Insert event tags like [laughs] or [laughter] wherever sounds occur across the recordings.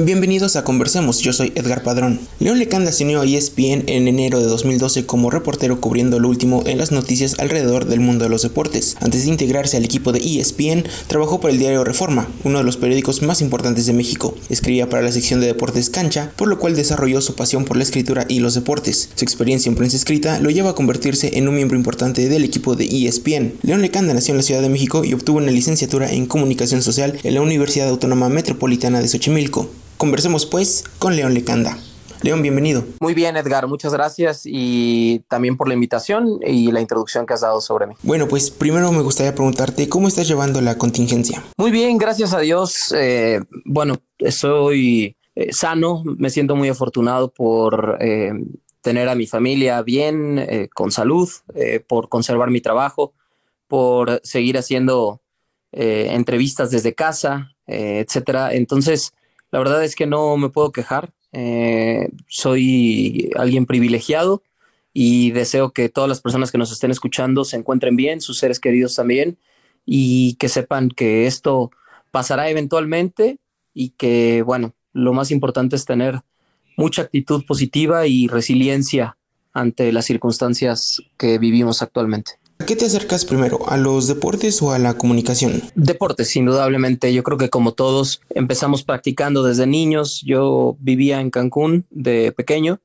Bienvenidos a Conversemos, yo soy Edgar Padrón. León Lecanda se unió a ESPN en enero de 2012 como reportero cubriendo lo último en las noticias alrededor del mundo de los deportes. Antes de integrarse al equipo de ESPN, trabajó para el diario Reforma, uno de los periódicos más importantes de México. Escribía para la sección de deportes cancha, por lo cual desarrolló su pasión por la escritura y los deportes. Su experiencia en prensa escrita lo lleva a convertirse en un miembro importante del equipo de ESPN. León Lecanda nació en la Ciudad de México y obtuvo una licenciatura en comunicación social en la Universidad Autónoma Metropolitana de Xochimilco. Conversemos pues con León Lecanda. León, bienvenido. Muy bien, Edgar, muchas gracias y también por la invitación y la introducción que has dado sobre mí. Bueno, pues primero me gustaría preguntarte cómo estás llevando la contingencia. Muy bien, gracias a Dios. Eh, bueno, estoy eh, sano, me siento muy afortunado por eh, tener a mi familia bien, con salud, por conservar mi trabajo, por seguir haciendo entrevistas desde casa, etcétera. Entonces, la verdad es que no me puedo quejar. Eh, soy alguien privilegiado y deseo que todas las personas que nos estén escuchando se encuentren bien, sus seres queridos también, y que sepan que esto pasará eventualmente y que, bueno, lo más importante es tener mucha actitud positiva y resiliencia ante las circunstancias que vivimos actualmente. ¿A qué te acercas primero? ¿A los deportes o a la comunicación? Deportes, indudablemente. Yo creo que como todos empezamos practicando desde niños. Yo vivía en Cancún de pequeño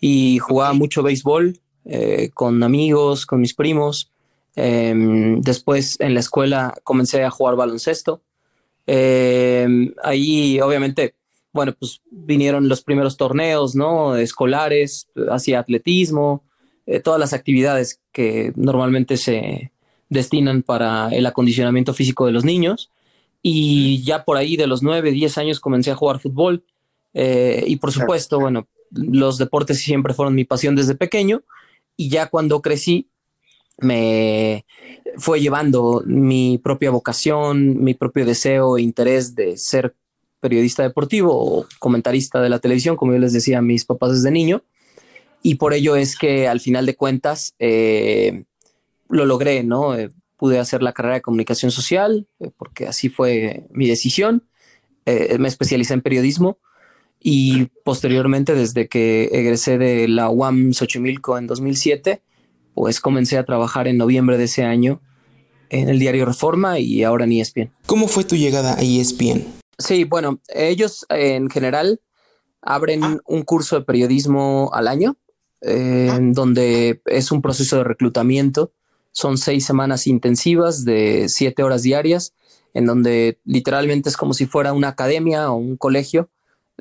y jugaba mucho béisbol eh, con amigos, con mis primos. Em, después en la escuela comencé a jugar baloncesto. Em, ahí obviamente, bueno, pues vinieron los primeros torneos, ¿no? Escolares, hacía atletismo, eh, todas las actividades que normalmente se destinan para el acondicionamiento físico de los niños. Y ya por ahí de los 9, 10 años comencé a jugar fútbol. Eh, y por supuesto, bueno, los deportes siempre fueron mi pasión desde pequeño. Y ya cuando crecí, me fue llevando mi propia vocación, mi propio deseo e interés de ser periodista deportivo o comentarista de la televisión, como yo les decía a mis papás desde niño y por ello es que al final de cuentas eh, lo logré, ¿no? Eh, pude hacer la carrera de comunicación social eh, porque así fue mi decisión. me especialicé en periodismo y posteriormente, desde que egresé de la UAM Xochimilco en 2007, pues comencé a trabajar en noviembre de ese año en el diario Reforma y ahora en ESPN. ¿Cómo fue tu llegada a ESPN? Sí, bueno, ellos en general abren un curso de periodismo al año eh, donde es un proceso de reclutamiento. Son seis semanas intensivas de siete horas diarias, en donde literalmente es como si fuera una academia o un colegio.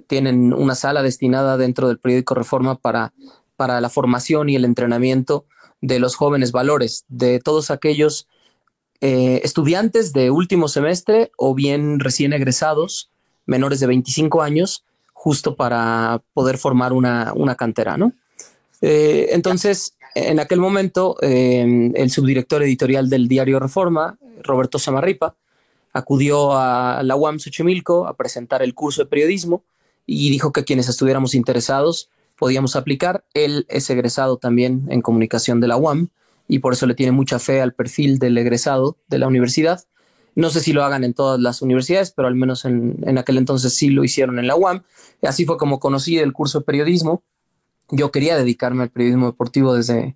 Tienen una sala destinada dentro del periódico Reforma para, para la formación y el entrenamiento de los jóvenes valores, de todos aquellos eh, estudiantes de último semestre o bien recién egresados, menores de 25 años, justo para poder formar una, una cantera, ¿no? Eh, entonces, en aquel momento, em, el subdirector editorial del diario Reforma, Roberto Samarripa, acudió a la UAM Xochimilco a presentar el curso de periodismo y dijo que quienes estuviéramos interesados podíamos aplicar. Él es egresado también en comunicación de la UAM y por eso le tiene mucha fe al perfil del egresado de la universidad. No sé si lo hagan en todas las universidades, pero al menos en, en aquel entonces sí lo hicieron en la UAM. Así fue como conocí el curso de periodismo yo quería dedicarme al periodismo deportivo desde,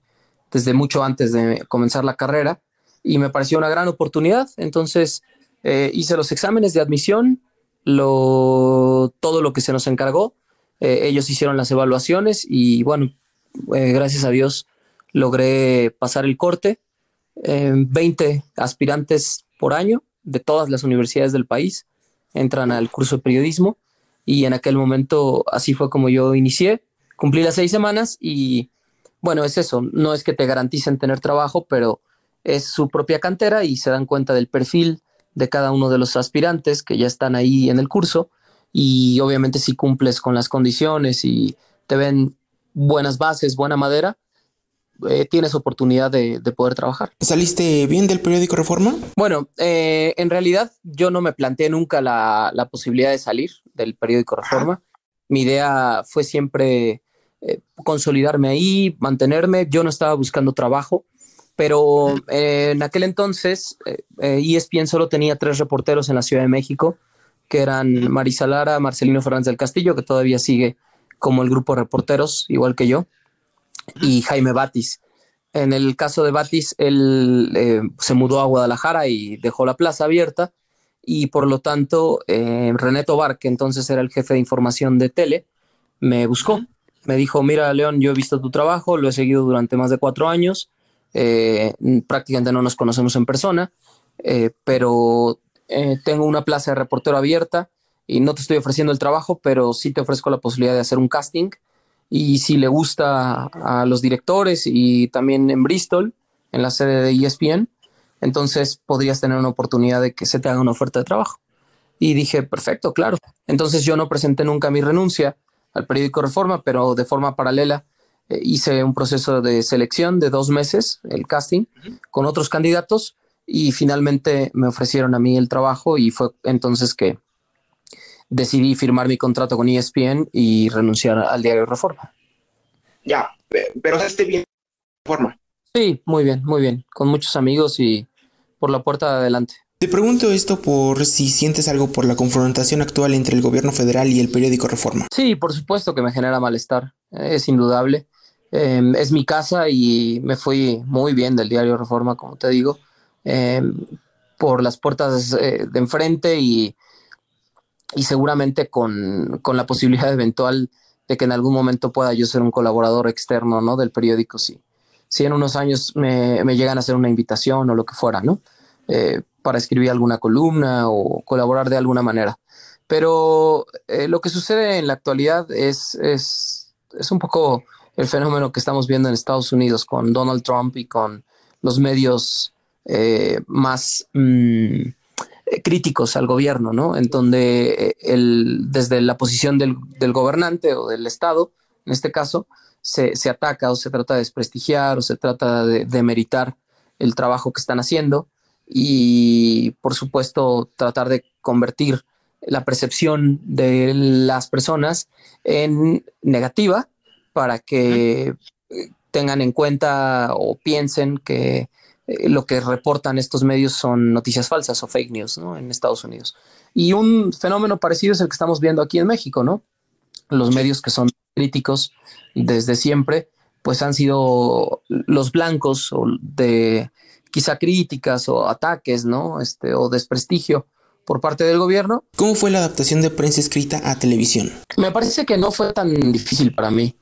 desde mucho antes de comenzar la carrera y me pareció una gran oportunidad. Entonces eh, hice los exámenes de admisión, lo, todo lo que se nos encargó. Eh, ellos hicieron las evaluaciones y bueno, eh, gracias a Dios logré pasar el corte. 20 aspirantes por año de todas las universidades del país entran al curso de periodismo y en aquel momento así fue como yo inicié cumplí las seis semanas y bueno, es eso, no es que te garanticen tener trabajo, pero es su propia cantera y se dan cuenta del perfil de cada uno de los aspirantes que ya están ahí en el curso y obviamente si cumples con las condiciones y te ven buenas bases, buena madera, eh, tienes oportunidad de, poder trabajar. ¿Saliste bien del periódico Reforma? Bueno, eh, en realidad yo no me planteé nunca la, posibilidad de salir del periódico Reforma. Mi idea fue siempre eh, consolidarme ahí, mantenerme. Yo no estaba buscando trabajo, pero eh, en aquel entonces ESPN eh, e solo tenía tres reporteros en la Ciudad de México que eran Marisa Lara, Marcelino Fernández del Castillo, que todavía sigue como el grupo de reporteros, igual que yo, y Jaime Batis. En el caso de Batis, él se mudó a Guadalajara y dejó la plaza abierta y por lo tanto eh, René Tobar, que entonces era el jefe de información de Tele, me buscó. Me dijo, mira León, yo he visto tu trabajo, lo he seguido durante más de cuatro años, eh, prácticamente no nos conocemos en persona, eh, pero tengo una plaza de reportero abierta y no te estoy ofreciendo el trabajo, pero sí te ofrezco la posibilidad de hacer un casting y si le gusta a los directores y también en Bristol, en la sede de ESPN, entonces podrías tener una oportunidad de que se te haga una oferta de trabajo. Y dije, perfecto, claro. Entonces yo no presenté nunca mi renuncia al periódico Reforma, pero de forma paralela eh, hice un proceso de selección de dos meses, el casting, con otros candidatos y finalmente me ofrecieron a mí el trabajo y fue entonces que decidí firmar mi contrato con ESPN y renunciar al diario Reforma. Ya, pero esté bien Reforma. Sí, muy bien, muy bien, con muchos amigos y por la puerta de adelante. Te pregunto esto por si sientes algo por la confrontación actual entre el gobierno federal y el periódico Reforma. Sí, por supuesto que me genera malestar, es indudable. Em, es mi casa y me fui muy bien del diario Reforma, como te digo, em, por las puertas eh, de enfrente y, y seguramente con, con, la posibilidad eventual de que en algún momento pueda yo ser un colaborador externo ¿no? del periódico, sí si en unos años me, llegan a hacer una invitación o lo que fuera, ¿no? Eh, para escribir alguna columna o colaborar de alguna manera. Pero eh, lo que sucede en la actualidad es, es, un poco el fenómeno que estamos viendo en Estados Unidos con Donald Trump y con los medios eh, más mm, críticos al gobierno, ¿no? En donde el, desde la posición del, del, gobernante o del Estado, en este caso, se, ataca o se trata de desprestigiar o se trata de demeritar el trabajo que están haciendo y por supuesto tratar de convertir la percepción de las personas en negativa para que tengan en cuenta o piensen que eh, lo que reportan estos medios son noticias falsas o fake news en Estados Unidos. Y un fenómeno parecido es el que estamos viendo aquí en México, ¿no? Los medios que son críticos desde siempre, pues han sido los blancos de quizá críticas o ataques, ¿no? Este, o desprestigio por parte del gobierno. ¿Cómo fue la adaptación de prensa escrita a televisión? Me parece que no fue tan difícil para mí.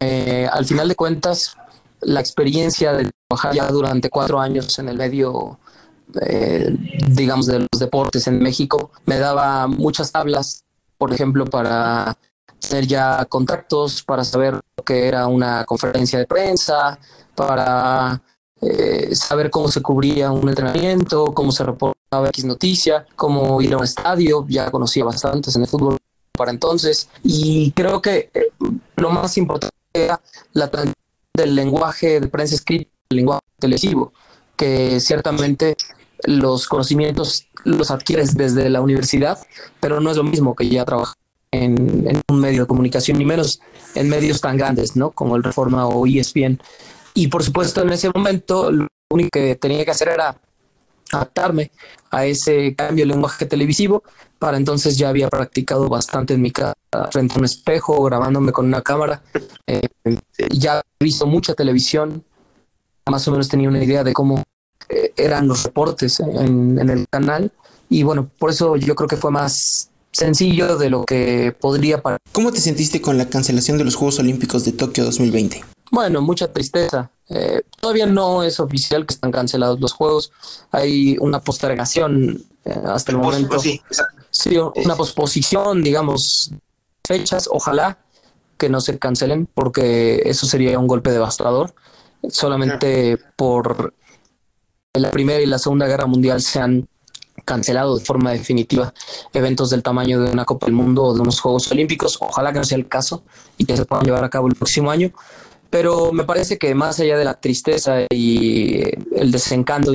Eh, al final de cuentas, la experiencia de trabajar ya durante cuatro años en el medio, eh, digamos, de los deportes en México, me daba muchas tablas, por ejemplo, para tener ya contactos para saber lo que era una conferencia de prensa, para eh, saber cómo se cubría un entrenamiento, cómo se reportaba X noticia, cómo ir a un estadio, ya conocía bastantes en el fútbol para entonces, y creo que eh, lo más importante era la transición del lenguaje de prensa escrita al lenguaje televisivo, que ciertamente los conocimientos los adquieres desde la universidad, pero no es lo mismo que ya trabajar en, un medio de comunicación, ni menos en medios tan grandes, ¿no? Como el Reforma o ESPN. Y por supuesto, en ese momento, lo único que tenía que hacer era adaptarme a ese cambio de lenguaje televisivo. Para entonces ya había practicado bastante en mi casa, frente a un espejo, grabándome con una cámara. Eh, ya he visto mucha televisión, más o menos tenía una idea de cómo eh, eran los reportes en, el canal. Y bueno, por eso yo creo que fue más sencillo de lo que podría parecer. ¿Cómo te sentiste con la cancelación de los Juegos Olímpicos de Tokio 2020? Bueno, mucha tristeza. Eh, todavía no es oficial que están cancelados los Juegos. Hay una postergación eh, hasta el momento. Sí, sí, una posposición, digamos, fechas. Ojalá que no se cancelen porque eso sería un golpe devastador. Solamente por la Primera y la Segunda Guerra Mundial se han cancelado de forma definitiva eventos del tamaño de una Copa del Mundo o de unos Juegos Olímpicos. Ojalá que no sea el caso y que se puedan llevar a cabo el próximo año. Pero me parece que más allá de la tristeza y el desencanto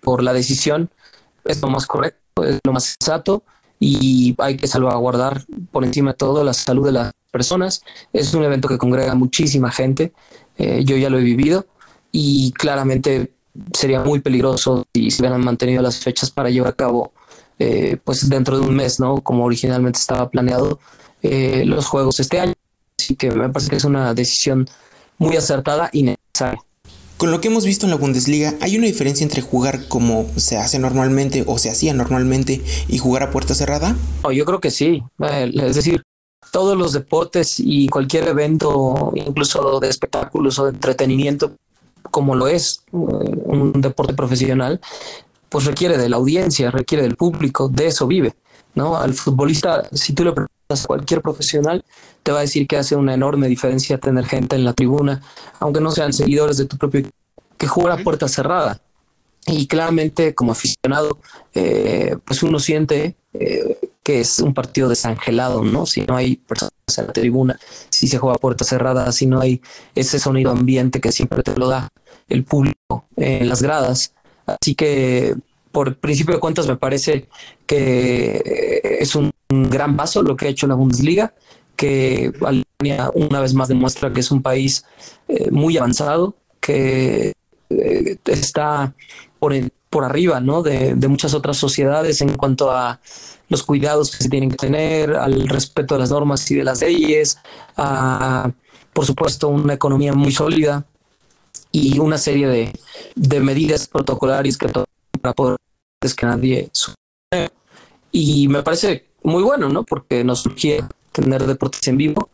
por la decisión, es lo más correcto, es lo más sensato y hay que salvaguardar por encima de todo la salud de las personas. Es un evento que congrega muchísima gente, eh, yo ya lo he vivido y claramente sería muy peligroso si se hubieran mantenido las fechas para llevar a cabo eh, pues dentro de un mes, ¿no? Como originalmente estaba planeado eh, los juegos este año. Así que me parece que es una decisión muy acertada y necesaria. Con lo que hemos visto en la Bundesliga, ¿hay una diferencia entre jugar como se hace normalmente o se hacía normalmente y jugar a puerta cerrada? yo creo que sí. Es decir, todos los deportes y cualquier evento, incluso de espectáculos o de entretenimiento, como lo es eh, un deporte profesional, pues requiere de la audiencia, requiere del público, de eso vive. ¿no? Al futbolista, si tú le preguntas cualquier profesional, te va a decir que hace una enorme diferencia tener gente en la tribuna, aunque no sean seguidores de tu propio equipo, que juega a puerta cerrada. Y claramente, como aficionado, eh, pues uno siente eh, que es un partido desangelado, ¿no? Si no hay personas en la tribuna, si se juega a puerta cerrada, si no hay ese sonido ambiente que siempre te lo da el público en las gradas. Así que por principio de cuentas me parece que es un gran paso lo que ha hecho la Bundesliga, que Alemania una vez más demuestra que es un país eh, muy avanzado, que eh, está por, por arriba ¿no? de, de, muchas otras sociedades en cuanto a los cuidados que se tienen que tener, al respeto de las normas y de las leyes, a, por supuesto, una economía muy sólida y una serie de, de medidas protocolarias que para poder que nadie y me parece muy bueno, ¿no? Porque nos surge tener deportes en vivo,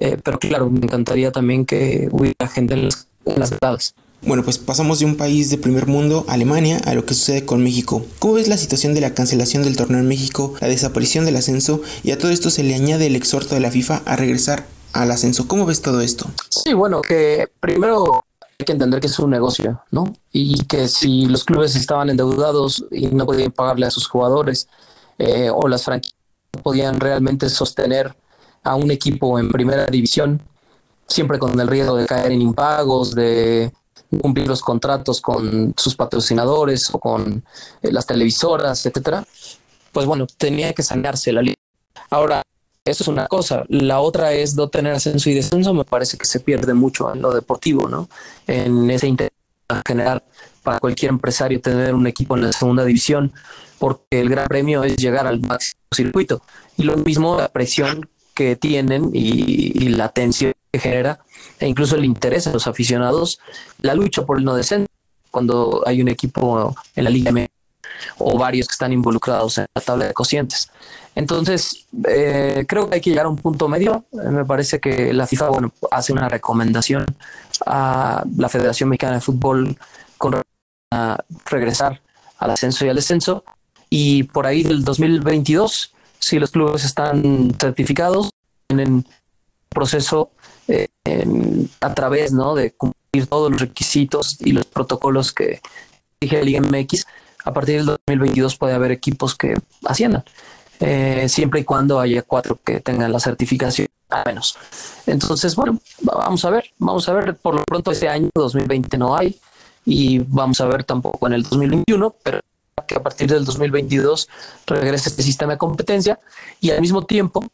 eh, pero claro, me encantaría también que hubiera gente en las, en las gradas. Bueno, pues pasamos de un país de primer mundo, Alemania, a lo que sucede con México. ¿Cómo ves la situación de la cancelación del torneo en México, la desaparición del ascenso y a todo esto se le añade el exhorto de la FIFA a regresar al ascenso? ¿Cómo ves todo esto? Sí, bueno, que primero que entender que es un negocio, ¿no? Y que si los clubes estaban endeudados y no podían pagarle a sus jugadores eh, o las franquicias podían realmente sostener a un equipo en primera división, siempre con el riesgo de caer en impagos, de cumplir los contratos con sus patrocinadores o con eh, las televisoras, etcétera, pues bueno, tenía que sanearse la liga. Ahora, eso es una cosa. La otra es no tener ascenso y descenso. Me parece que se pierde mucho en lo deportivo, ¿no? En ese interés general para cualquier empresario tener un equipo en la segunda división, porque el gran premio es llegar al máximo circuito. Y lo mismo la presión que tienen y, la tensión que genera, e incluso el interés de los aficionados, la lucha por el no descenso, cuando hay un equipo en la Liga o varios que están involucrados en la tabla de cocientes. Entonces, eh, creo que hay que llegar a un punto medio. Eh, me parece que la FIFA bueno, hace una recomendación a la Federación Mexicana de Fútbol con regresar al ascenso y al descenso. Y por ahí del 2022, si los clubes están certificados, tienen proceso eh, a través ¿no? de cumplir todos los requisitos y los protocolos que dije el IMX, a partir del 2022 puede haber equipos que asciendan. Eh, siempre y cuando haya cuatro que tengan la certificación a menos. Entonces, bueno, vamos a ver, vamos a ver, por lo pronto este año 2020 no hay y vamos a ver tampoco en el 2021, pero que a partir del 2022 regrese este sistema de competencia y al mismo tiempo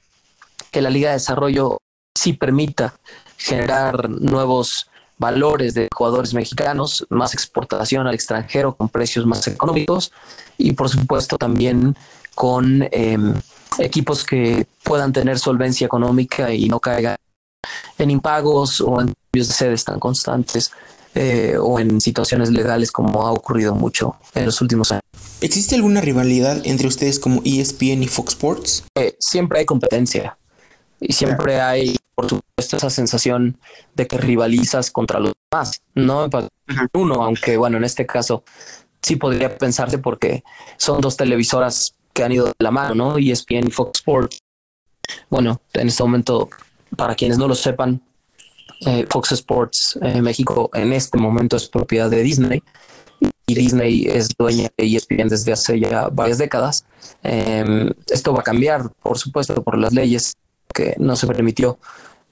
que la Liga de Desarrollo sí permita generar nuevos valores de jugadores mexicanos, más exportación al extranjero con precios más económicos y por supuesto también con em, equipos que puedan tener solvencia económica y no caigan en impagos o en cambios de sedes tan constantes eh, o en situaciones legales como ha ocurrido mucho en los últimos años. ¿Existe alguna rivalidad entre ustedes como ESPN y Fox Sports? Eh, siempre hay competencia y siempre hay, por supuesto, esa sensación de que rivalizas contra los demás, no uno, aunque bueno, en este caso sí podría pensarse porque son dos televisoras que han ido de la mano, ¿no? ESPN y Fox Sports. Bueno, en este momento, para quienes no lo sepan, eh, Fox Sports eh, México en este momento es propiedad de Disney y Disney es dueña de ESPN desde hace ya varias décadas. Em, esto va a cambiar, por supuesto, por las leyes que no se permitió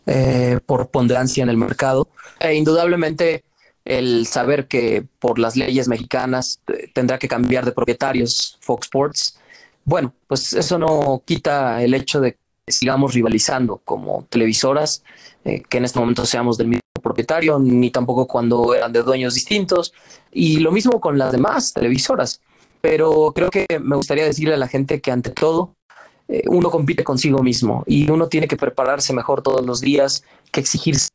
eh, por ponderancia en el mercado. E indudablemente el saber que por las leyes mexicanas tendrá que cambiar de propietarios Fox Sports bueno, pues eso no quita el hecho de que sigamos rivalizando como televisoras, eh, que en este momento seamos del mismo propietario, ni tampoco cuando eran de dueños distintos. Y lo mismo con las demás televisoras. pero creo que me gustaría decirle a la gente que ante todo eh, uno compite consigo mismo y uno tiene que prepararse mejor todos los días, que exigirse,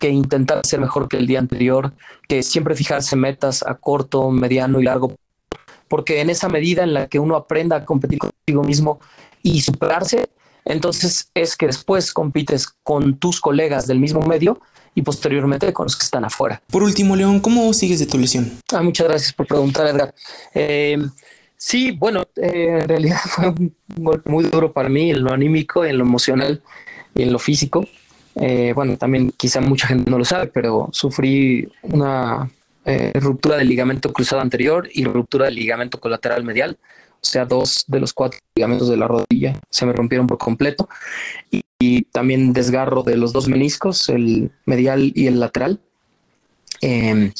que intentar ser mejor que el día anterior, que siempre fijarse metas a corto, mediano y largo, porque en esa medida en la que uno aprenda a competir consigo mismo y superarse, entonces es que después compites con tus colegas del mismo medio y posteriormente con los que están afuera. Por último, León, ¿cómo sigues de tu lesión? Ah, muchas gracias por preguntar, Edgar. Eh, sí, bueno, eh, en realidad [laughs] fue un golpe muy duro para mí en lo anímico, en lo emocional y en lo físico. Eh, bueno, también quizá mucha gente no lo sabe, pero sufrí una ruptura del ligamento cruzado anterior y ruptura del ligamento colateral medial o sea, dos de los cuatro ligamentos de la rodilla se me rompieron por completo y, también desgarro de los dos meniscos, el medial y el lateral. Em,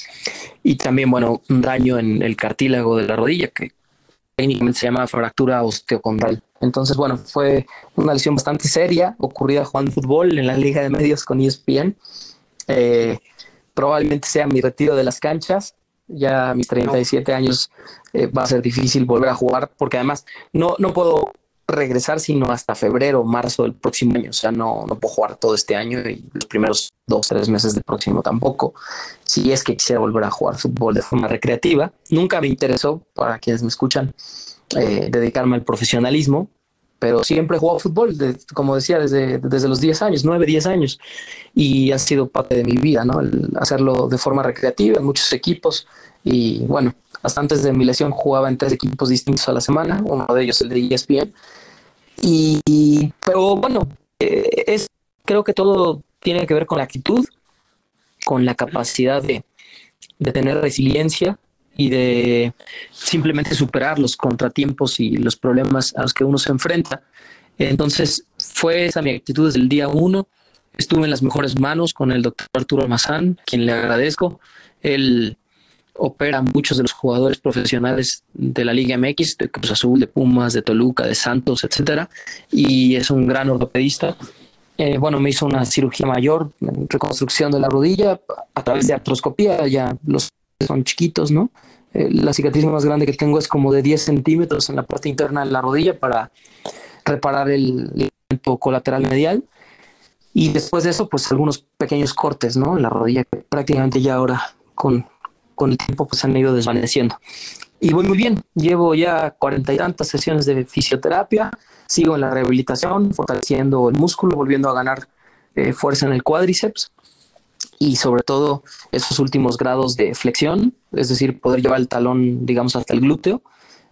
y también, bueno, un daño en el cartílago de la rodilla que técnicamente se llama fractura osteocondral. Entonces, bueno, fue una lesión bastante seria ocurrida jugando fútbol en la Liga de Medios con ESPN. Eh, probablemente sea mi retiro de las canchas ya a mis 37 años eh, va a ser difícil volver a jugar porque además no, no puedo regresar sino hasta febrero o marzo del próximo año. O sea, no, no puedo jugar todo este año y los primeros dos, tres meses del próximo tampoco. Si es que quisiera volver a jugar fútbol de forma recreativa, nunca me interesó, para quienes me escuchan, eh, dedicarme al profesionalismo pero siempre he jugado fútbol, como decía, desde, desde los 10 años, 9, 10 años, y ha sido parte de mi vida, ¿no? hacerlo de forma recreativa en muchos equipos, y bueno, hasta antes de mi lesión jugaba en tres equipos distintos a la semana, uno de ellos el de ESPN, y, pero bueno, eh, es, creo que todo tiene que ver con la actitud, con la capacidad de, de tener resiliencia, y de simplemente superar los contratiempos y los problemas a los que uno se enfrenta. Entonces fue esa mi actitud desde el día uno. Estuve en las mejores manos con el doctor Arturo Mazán, quien le agradezco. Él opera muchos de los jugadores profesionales de la Liga MX, de Cruz Azul, de Pumas, de Toluca, de Santos, etcétera, y es un gran ortopedista. Eh, bueno, me hizo una cirugía mayor, reconstrucción de la rodilla a través de artroscopía, ya los son chiquitos, ¿no? Eh, la cicatriz más grande que tengo es como de 10 centímetros en la parte interna de la rodilla para reparar el ligamento colateral medial. Y después de eso, pues algunos pequeños cortes, ¿no? En la rodilla que prácticamente ya ahora con, con el tiempo pues han ido desvaneciendo. Y voy muy bien, llevo ya cuarenta y tantas sesiones de fisioterapia, sigo en la rehabilitación, fortaleciendo el músculo, volviendo a ganar eh, fuerza en el cuádriceps y sobre todo esos últimos grados de flexión, es decir, poder llevar el talón, digamos, hasta el glúteo,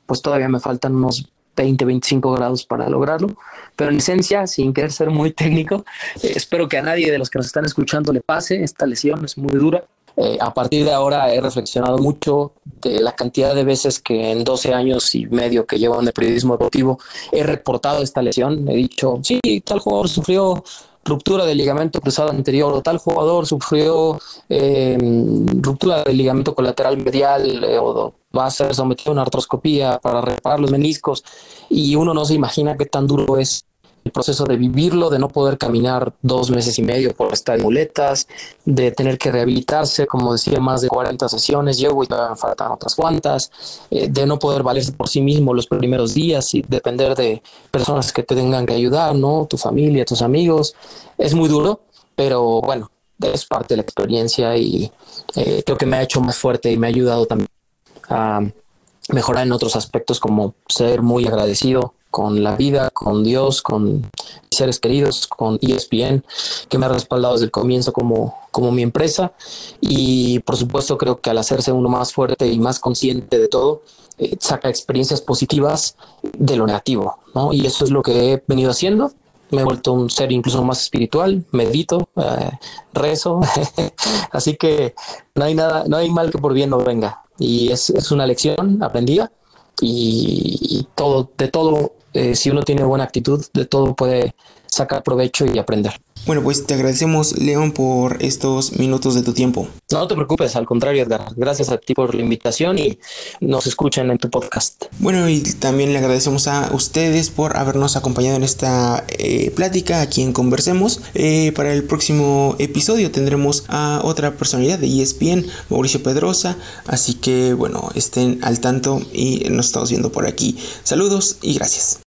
pues todavía me faltan unos 20, 25 grados para lograrlo. Pero en esencia, sin querer ser muy [laughs] técnico, eh, espero que a nadie de los que nos están escuchando le pase. Esta lesión es muy dura. Eh, a partir de ahora he reflexionado mucho de la cantidad de veces que en 12 años y medio que llevo en el periodismo deportivo he reportado esta lesión. He dicho, sí, tal jugador sufrió ruptura del ligamento cruzado anterior o tal jugador sufrió em, ruptura del ligamento colateral medial eh, o va a ser sometido a una artroscopía para reparar los meniscos y uno no se imagina qué tan duro es proceso de vivirlo, de no poder caminar dos meses y medio por estar en muletas, de tener que rehabilitarse, como decía, más de 40 sesiones, llevo y todavía faltan otras cuantas, eh, de no poder valerse por sí mismo los primeros días y depender de personas que te tengan que ayudar, ¿no? Tu familia, tus amigos. Es muy duro, pero bueno, es parte de la experiencia y eh, creo que me ha hecho más fuerte y me ha ayudado también a mejorar en otros aspectos como ser muy agradecido con la vida, con Dios, con seres queridos, con ESPN, que me ha respaldado desde el comienzo como, como mi empresa. Y por supuesto creo que al hacerse uno más fuerte y más consciente de todo, eh, saca experiencias positivas de lo negativo, ¿no? Y eso es lo que he venido haciendo. Me he vuelto un ser incluso más espiritual, medito, eh, rezo. [laughs] Así que no hay nada, no hay mal que por bien no venga. Y es, es una lección aprendida y, todo, de todo, eh, si uno tiene buena actitud, de todo puede sacar provecho y aprender. Bueno, pues te agradecemos, León, por estos minutos de tu tiempo. No te preocupes, al contrario, Edgar. Gracias a ti por la invitación y nos escuchan en tu podcast. Bueno, y también le agradecemos a ustedes por habernos acompañado en esta eh, plática aquí en Conversemos. Eh, para el próximo episodio tendremos a otra personalidad de ESPN, Mauricio Pedrosa. Así que, bueno, estén al tanto y nos estamos viendo por aquí. Saludos y gracias.